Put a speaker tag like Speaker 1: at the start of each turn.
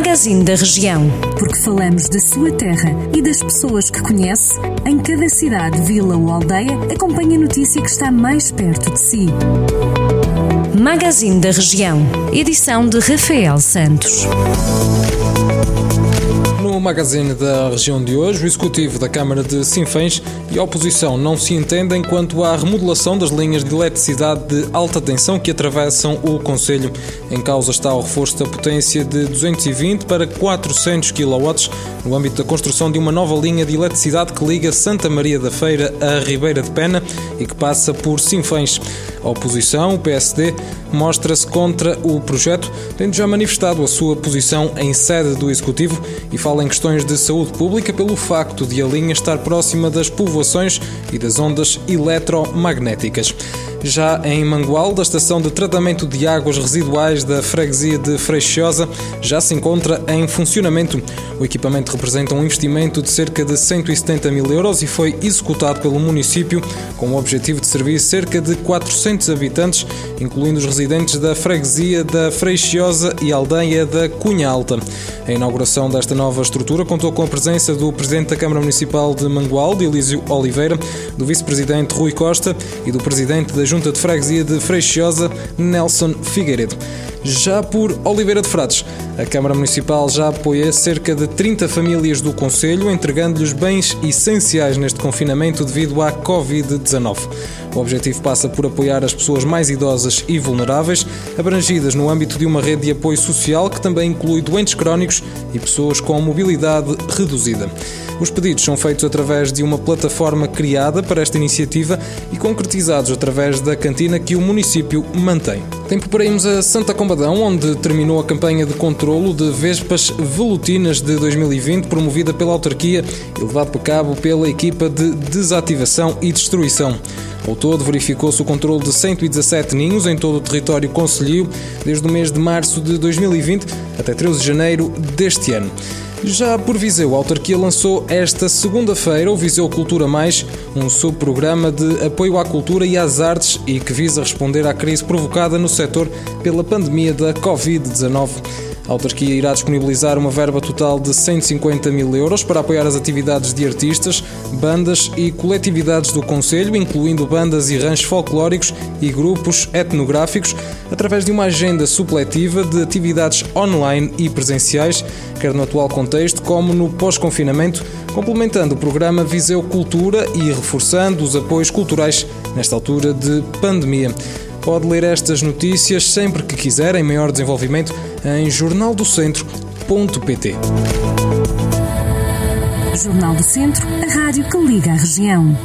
Speaker 1: Magazine da Região.
Speaker 2: Porque falamos da sua terra e das pessoas que conhece, em cada cidade, vila ou aldeia, acompanhe a notícia que está mais perto de si.
Speaker 1: Magazine da Região. Edição de Rafael Santos.
Speaker 3: No magazine da região de hoje, o executivo da Câmara de Sinfãs e a oposição não se entendem quanto à remodelação das linhas de eletricidade de alta tensão que atravessam o Conselho. Em causa está o reforço da potência de 220 para 400 kW no âmbito da construção de uma nova linha de eletricidade que liga Santa Maria da Feira a Ribeira de Pena e que passa por Sinfãs. A oposição, o PSD, mostra-se contra o projeto, tendo já manifestado a sua posição em sede do Executivo e fala em questões de saúde pública pelo facto de a linha estar próxima das povoações e das ondas eletromagnéticas. Já em Mangual, da estação de tratamento de águas residuais da freguesia de Freixosa, já se encontra em funcionamento. O equipamento representa um investimento de cerca de 170 mil euros e foi executado pelo município com o objetivo de servir cerca de 400 habitantes, incluindo os residentes da freguesia da Freixosa e aldeia da Cunha Alta. A inauguração desta nova estrutura contou com a presença do Presidente da Câmara Municipal de Mangualde, Elísio Oliveira, do Vice-Presidente Rui Costa e do Presidente da Junta de Freguesia de Freixosa, Nelson Figueiredo. Já por Oliveira de Frades, a Câmara Municipal já apoia cerca de 30 famílias do Conselho, entregando-lhes bens essenciais neste confinamento devido à Covid-19. O objetivo passa por apoiar as pessoas mais idosas e vulneráveis, abrangidas no âmbito de uma rede de apoio social que também inclui doentes crónicos e pessoas com mobilidade reduzida. Os pedidos são feitos através de uma plataforma criada para esta iniciativa e concretizados através da cantina que o município mantém. Tempo para irmos a Santa Combadão, onde terminou a campanha de controlo de vespas velutinas de 2020, promovida pela autarquia e levado a cabo pela equipa de desativação e destruição. Ao todo, verificou-se o controle de 117 ninhos em todo o território concelhio, desde o mês de março de 2020 até 13 de janeiro deste ano. Já por Viseu, a autarquia lançou esta segunda-feira o Viseu Cultura Mais, um subprograma de apoio à cultura e às artes e que visa responder à crise provocada no setor pela pandemia da Covid-19. A autarquia irá disponibilizar uma verba total de 150 mil euros para apoiar as atividades de artistas, bandas e coletividades do Conselho, incluindo bandas e ranchos folclóricos e grupos etnográficos, através de uma agenda supletiva de atividades online e presenciais, quer no atual contexto como no pós-confinamento, complementando o programa Viseu Cultura e reforçando os apoios culturais nesta altura de pandemia. Pode ler estas notícias sempre que quiser, em maior desenvolvimento, em jornaldocentro.pt.
Speaker 2: Jornal do Centro, a rádio que liga a região.